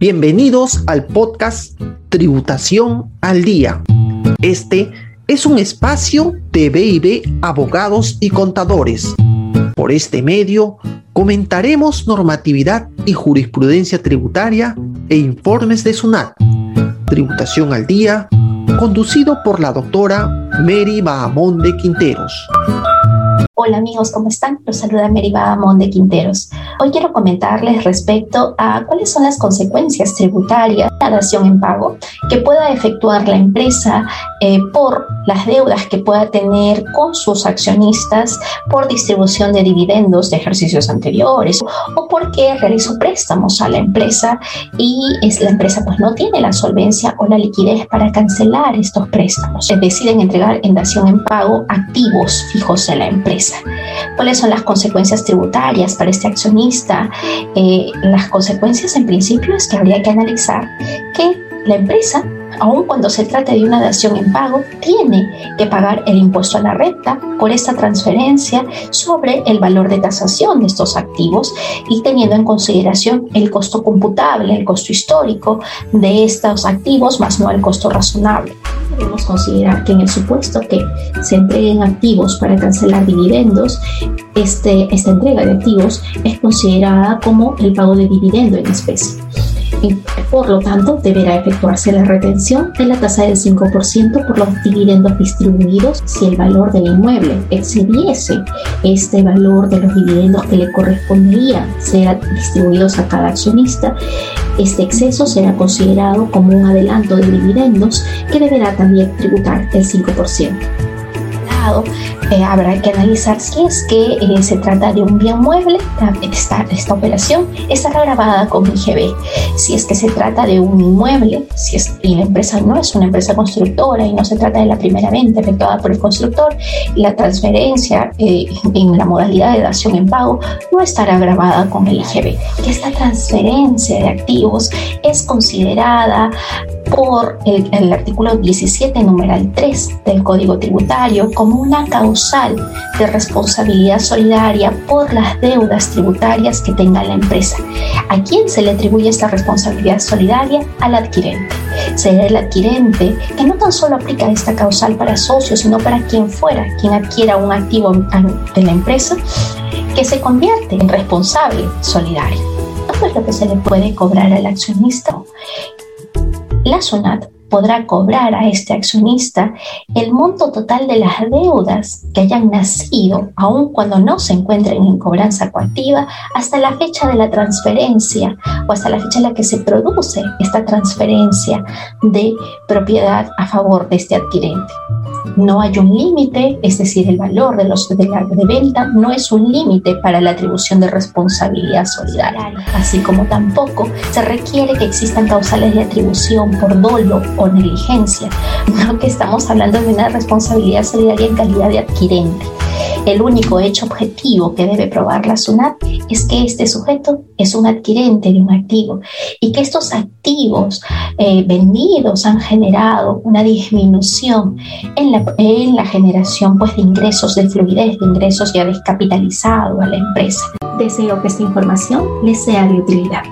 Bienvenidos al podcast Tributación al Día. Este es un espacio de BIB Abogados y Contadores. Por este medio comentaremos normatividad y jurisprudencia tributaria e informes de SUNAT. Tributación al Día, conducido por la doctora Mary Bahamón de Quinteros. Hola amigos, ¿cómo están? Los saluda Mary Bahamón de Quinteros. Hoy quiero comentarles respecto a cuáles son las consecuencias tributarias dación en pago que pueda efectuar la empresa eh, por las deudas que pueda tener con sus accionistas por distribución de dividendos de ejercicios anteriores o porque realizó préstamos a la empresa y la empresa pues no tiene la solvencia o la liquidez para cancelar estos préstamos. Deciden entregar en dación en pago activos fijos de la empresa. ¿Cuáles son las consecuencias tributarias para este accionista? Eh, las consecuencias en principio es que habría que analizar que la empresa aun cuando se trate de una dación en pago, tiene que pagar el impuesto a la renta por esta transferencia sobre el valor de tasación de estos activos y teniendo en consideración el costo computable, el costo histórico de estos activos, más no el costo razonable. Debemos considerar que en el supuesto que se entreguen activos para cancelar dividendos, este, esta entrega de activos es considerada como el pago de dividendo en especie por lo tanto deberá efectuarse la retención de la tasa del 5% por los dividendos distribuidos si el valor del inmueble excediese este valor de los dividendos que le correspondería ser distribuidos a cada accionista. Este exceso será considerado como un adelanto de dividendos que deberá también tributar el 5%. Eh, habrá que analizar si es que eh, se trata de un bien mueble, esta, esta operación estará grabada con IGB. Si es que se trata de un inmueble, si es, y la empresa no es una empresa constructora y no se trata de la primera venta efectuada por el constructor, la transferencia eh, en la modalidad de dación en pago no estará grabada con el IGB. Que esta transferencia de activos es considerada por el, artículo 17, numeral 3 del Código Tributario como una causal de responsabilidad solidaria por las deudas tributarias que tenga la empresa. ¿A quién se le atribuye esta responsabilidad solidaria? Al adquirente. Será el adquirente que no tan solo aplica esta causal para socios, sino para quien fuera, quien adquiera un activo de la empresa, que se convierte en responsable solidario. Esto es lo que se le puede cobrar al accionista la SUNAT podrá cobrar a este accionista el monto total de las deudas que hayan nacido, aun cuando no se encuentren en cobranza coactiva, hasta la fecha de la transferencia o hasta la fecha en la que se produce esta transferencia de propiedad a favor de este adquirente. No hay un límite, es decir, el valor de los de, la, de venta no es un límite para la atribución de responsabilidad solidaria, así como tampoco se requiere que existan causales de atribución por dolo o negligencia, no que estamos hablando de una responsabilidad solidaria en calidad de adquirente. El único hecho objetivo que debe probar la SUNAT es que este sujeto es un adquirente de un activo y que estos activos eh, vendidos han generado una disminución en la, en la generación pues, de ingresos, de fluidez de ingresos ya descapitalizado a la empresa. Deseo que esta información les sea de utilidad.